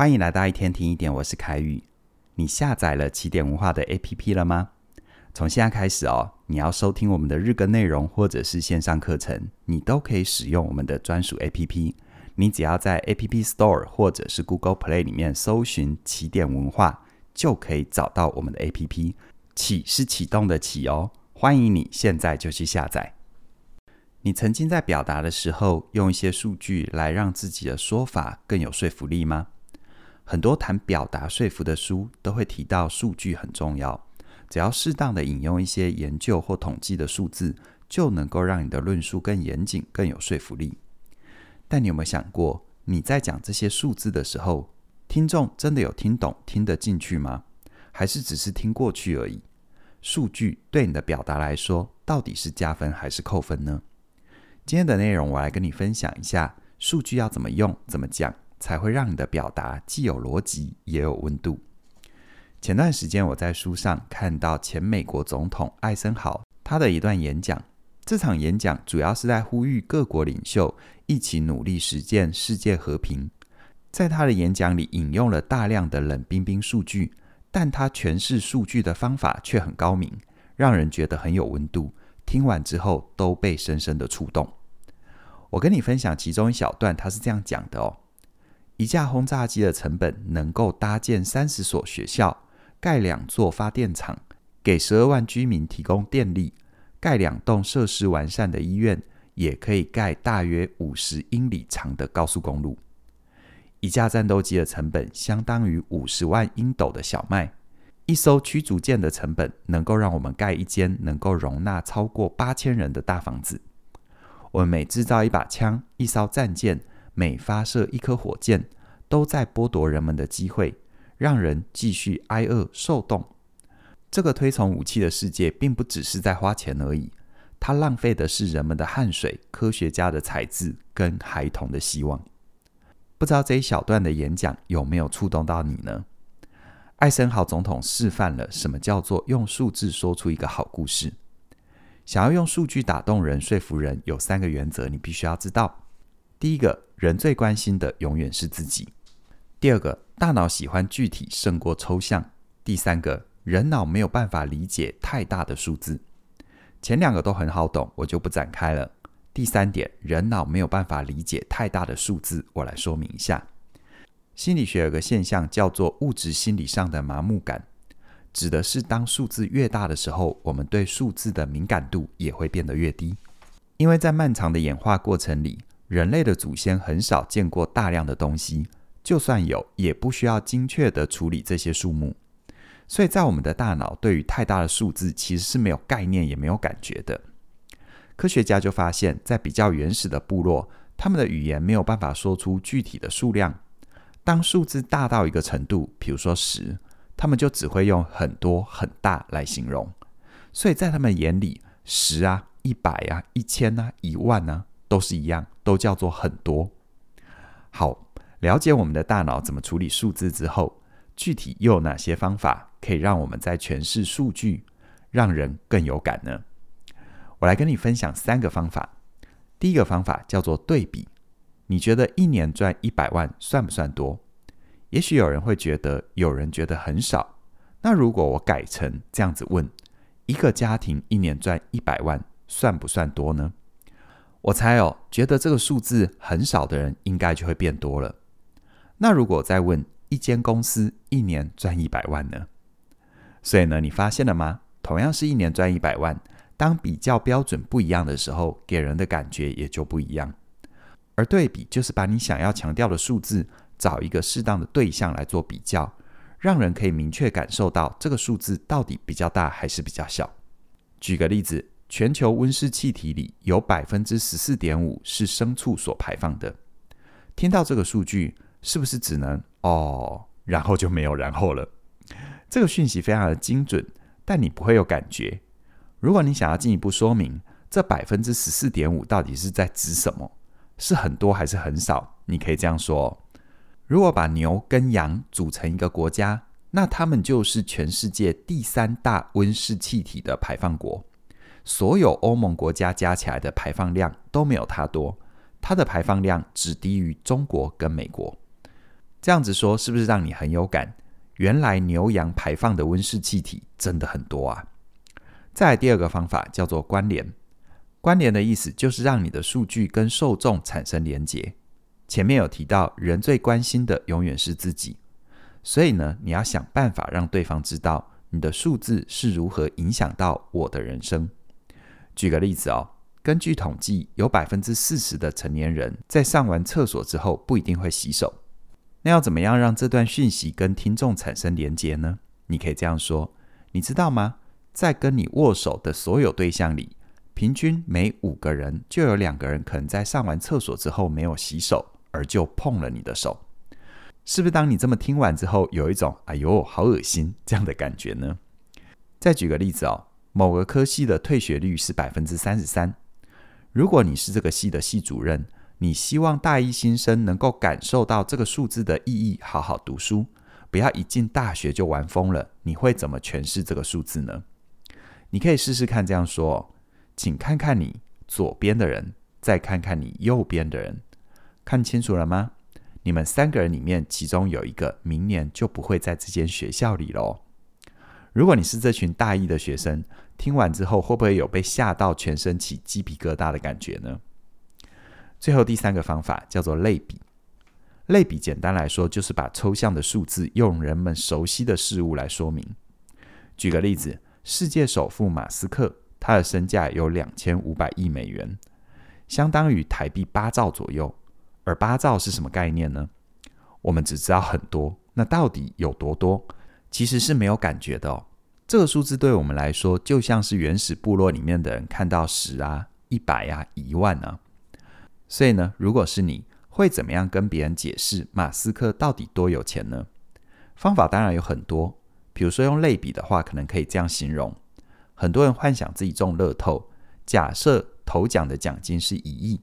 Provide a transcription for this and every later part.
欢迎来到一天听一点，我是凯宇。你下载了起点文化的 APP 了吗？从现在开始哦，你要收听我们的日更内容或者是线上课程，你都可以使用我们的专属 APP。你只要在 App Store 或者是 Google Play 里面搜寻起点文化，就可以找到我们的 APP。启是启动的启哦，欢迎你现在就去下载。你曾经在表达的时候，用一些数据来让自己的说法更有说服力吗？很多谈表达说服的书都会提到数据很重要，只要适当的引用一些研究或统计的数字，就能够让你的论述更严谨、更有说服力。但你有没有想过，你在讲这些数字的时候，听众真的有听懂、听得进去吗？还是只是听过去而已？数据对你的表达来说，到底是加分还是扣分呢？今天的内容，我来跟你分享一下数据要怎么用、怎么讲，才会让你的表达既有逻辑也有温度。前段时间我在书上看到前美国总统艾森豪他的一段演讲，这场演讲主要是在呼吁各国领袖一起努力实践世界和平。在他的演讲里引用了大量的冷冰冰数据，但他诠释数据的方法却很高明，让人觉得很有温度。听完之后都被深深的触动。我跟你分享其中一小段，他是这样讲的哦：一架轰炸机的成本能够搭建三十所学校，盖两座发电厂，给十二万居民提供电力，盖两栋设施完善的医院，也可以盖大约五十英里长的高速公路。一架战斗机的成本相当于五十万英斗的小麦，一艘驱逐舰的成本能够让我们盖一间能够容纳超过八千人的大房子。我们每制造一把枪、一艘战舰，每发射一颗火箭，都在剥夺人们的机会，让人继续挨饿受冻。这个推崇武器的世界，并不只是在花钱而已，它浪费的是人们的汗水、科学家的才智跟孩童的希望。不知道这一小段的演讲有没有触动到你呢？艾森豪总统示范了什么叫做用数字说出一个好故事。想要用数据打动人、说服人，有三个原则，你必须要知道。第一个，人最关心的永远是自己；第二个，大脑喜欢具体胜过抽象；第三个，人脑没有办法理解太大的数字。前两个都很好懂，我就不展开了。第三点，人脑没有办法理解太大的数字，我来说明一下。心理学有个现象叫做物质心理上的麻木感。指的是当数字越大的时候，我们对数字的敏感度也会变得越低。因为在漫长的演化过程里，人类的祖先很少见过大量的东西，就算有，也不需要精确的处理这些数目。所以在我们的大脑，对于太大的数字其实是没有概念也没有感觉的。科学家就发现，在比较原始的部落，他们的语言没有办法说出具体的数量。当数字大到一个程度，比如说十。他们就只会用很多很大来形容，所以在他们眼里，十啊、一百啊、一千啊、一万啊，都是一样，都叫做很多。好，了解我们的大脑怎么处理数字之后，具体又有哪些方法可以让我们在诠释数据让人更有感呢？我来跟你分享三个方法。第一个方法叫做对比，你觉得一年赚一百万算不算多？也许有人会觉得，有人觉得很少。那如果我改成这样子问：一个家庭一年赚一百万，算不算多呢？我猜哦，觉得这个数字很少的人，应该就会变多了。那如果再问：一间公司一年赚一百万呢？所以呢，你发现了吗？同样是一年赚一百万，当比较标准不一样的时候，给人的感觉也就不一样。而对比就是把你想要强调的数字。找一个适当的对象来做比较，让人可以明确感受到这个数字到底比较大还是比较小。举个例子，全球温室气体里有百分之十四点五是牲畜所排放的。听到这个数据，是不是只能哦，然后就没有然后了？这个讯息非常的精准，但你不会有感觉。如果你想要进一步说明，这百分之十四点五到底是在指什么？是很多还是很少？你可以这样说。如果把牛跟羊组成一个国家，那他们就是全世界第三大温室气体的排放国。所有欧盟国家加起来的排放量都没有它多，它的排放量只低于中国跟美国。这样子说是不是让你很有感？原来牛羊排放的温室气体真的很多啊！再来第二个方法叫做关联，关联的意思就是让你的数据跟受众产生连结。前面有提到，人最关心的永远是自己，所以呢，你要想办法让对方知道你的数字是如何影响到我的人生。举个例子哦，根据统计，有百分之四十的成年人在上完厕所之后不一定会洗手。那要怎么样让这段讯息跟听众产生连结呢？你可以这样说：你知道吗？在跟你握手的所有对象里，平均每五个人就有两个人可能在上完厕所之后没有洗手，而就碰了你的手。是不是？当你这么听完之后，有一种“哎呦，好恶心”这样的感觉呢？再举个例子哦，某个科系的退学率是百分之三十三。如果你是这个系的系主任，你希望大一新生能够感受到这个数字的意义，好好读书，不要一进大学就玩疯了。你会怎么诠释这个数字呢？你可以试试看这样说：请看看你左边的人，再看看你右边的人，看清楚了吗？你们三个人里面，其中有一个明年就不会在这间学校里喽。如果你是这群大一的学生，听完之后会不会有被吓到全身起鸡皮疙瘩的感觉呢？最后第三个方法叫做类比。类比简单来说，就是把抽象的数字用人们熟悉的事物来说明。举个例子，世界首富马斯克，他的身价有两千五百亿美元，相当于台币八兆左右。而八兆是什么概念呢？我们只知道很多，那到底有多多？其实是没有感觉的哦。这个数字对我们来说，就像是原始部落里面的人看到十啊、一百啊、一万啊。所以呢，如果是你会怎么样跟别人解释马斯克到底多有钱呢？方法当然有很多，比如说用类比的话，可能可以这样形容：很多人幻想自己中乐透，假设头奖的奖金是一亿，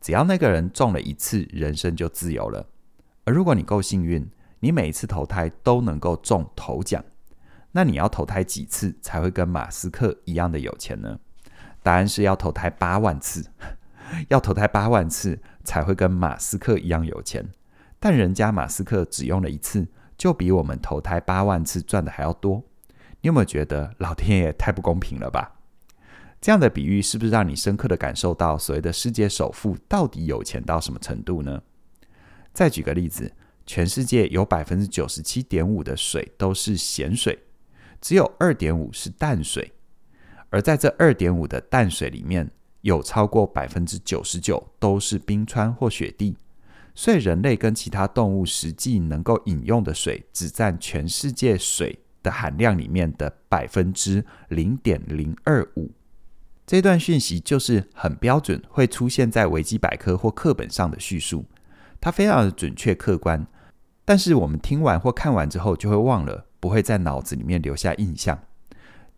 只要那个人中了一次，人生就自由了。而如果你够幸运，你每一次投胎都能够中头奖，那你要投胎几次才会跟马斯克一样的有钱呢？答案是要投胎八万次。要投胎八万次才会跟马斯克一样有钱，但人家马斯克只用了一次，就比我们投胎八万次赚的还要多。你有没有觉得老天爷太不公平了吧？这样的比喻是不是让你深刻的感受到所谓的世界首富到底有钱到什么程度呢？再举个例子，全世界有百分之九十七点五的水都是咸水，只有二点五是淡水，而在这二点五的淡水里面，有超过百分之九十九都是冰川或雪地，所以人类跟其他动物实际能够饮用的水，只占全世界水的含量里面的百分之零点零二五。这段讯息就是很标准，会出现在维基百科或课本上的叙述，它非常的准确客观。但是我们听完或看完之后就会忘了，不会在脑子里面留下印象。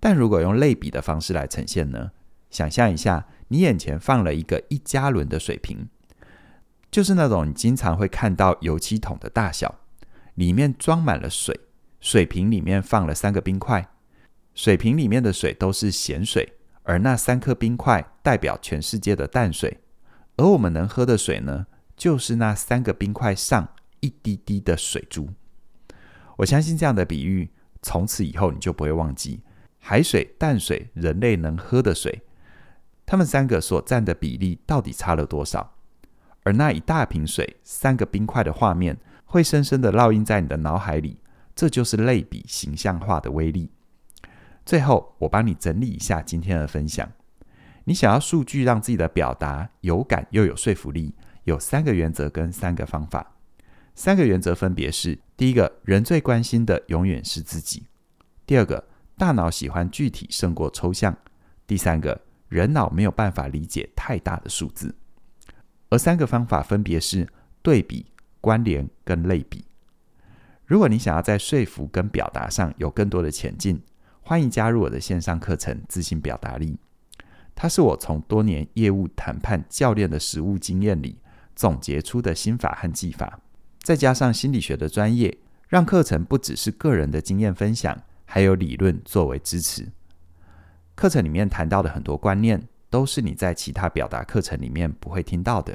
但如果用类比的方式来呈现呢？想象一下。你眼前放了一个一加仑的水瓶，就是那种你经常会看到油漆桶的大小，里面装满了水，水瓶里面放了三个冰块，水瓶里面的水都是咸水，而那三颗冰块代表全世界的淡水，而我们能喝的水呢，就是那三个冰块上一滴滴的水珠。我相信这样的比喻，从此以后你就不会忘记海水、淡水，人类能喝的水。他们三个所占的比例到底差了多少？而那一大瓶水、三个冰块的画面，会深深的烙印在你的脑海里。这就是类比形象化的威力。最后，我帮你整理一下今天的分享。你想要数据让自己的表达有感又有说服力，有三个原则跟三个方法。三个原则分别是：第一个，人最关心的永远是自己；第二个，大脑喜欢具体胜过抽象；第三个。人脑没有办法理解太大的数字，而三个方法分别是对比、关联跟类比。如果你想要在说服跟表达上有更多的前进，欢迎加入我的线上课程《自信表达力》。它是我从多年业务谈判教练的实务经验里总结出的心法和技法，再加上心理学的专业，让课程不只是个人的经验分享，还有理论作为支持。课程里面谈到的很多观念，都是你在其他表达课程里面不会听到的，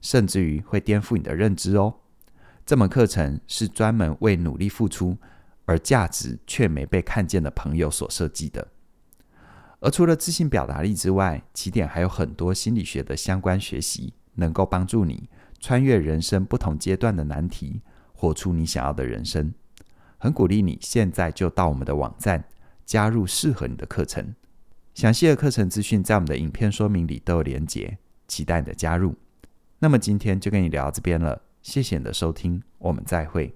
甚至于会颠覆你的认知哦。这门课程是专门为努力付出而价值却没被看见的朋友所设计的。而除了自信表达力之外，起点还有很多心理学的相关学习，能够帮助你穿越人生不同阶段的难题，活出你想要的人生。很鼓励你现在就到我们的网站加入适合你的课程。详细的课程资讯在我们的影片说明里都有连结，期待你的加入。那么今天就跟你聊到这边了，谢谢你的收听，我们再会。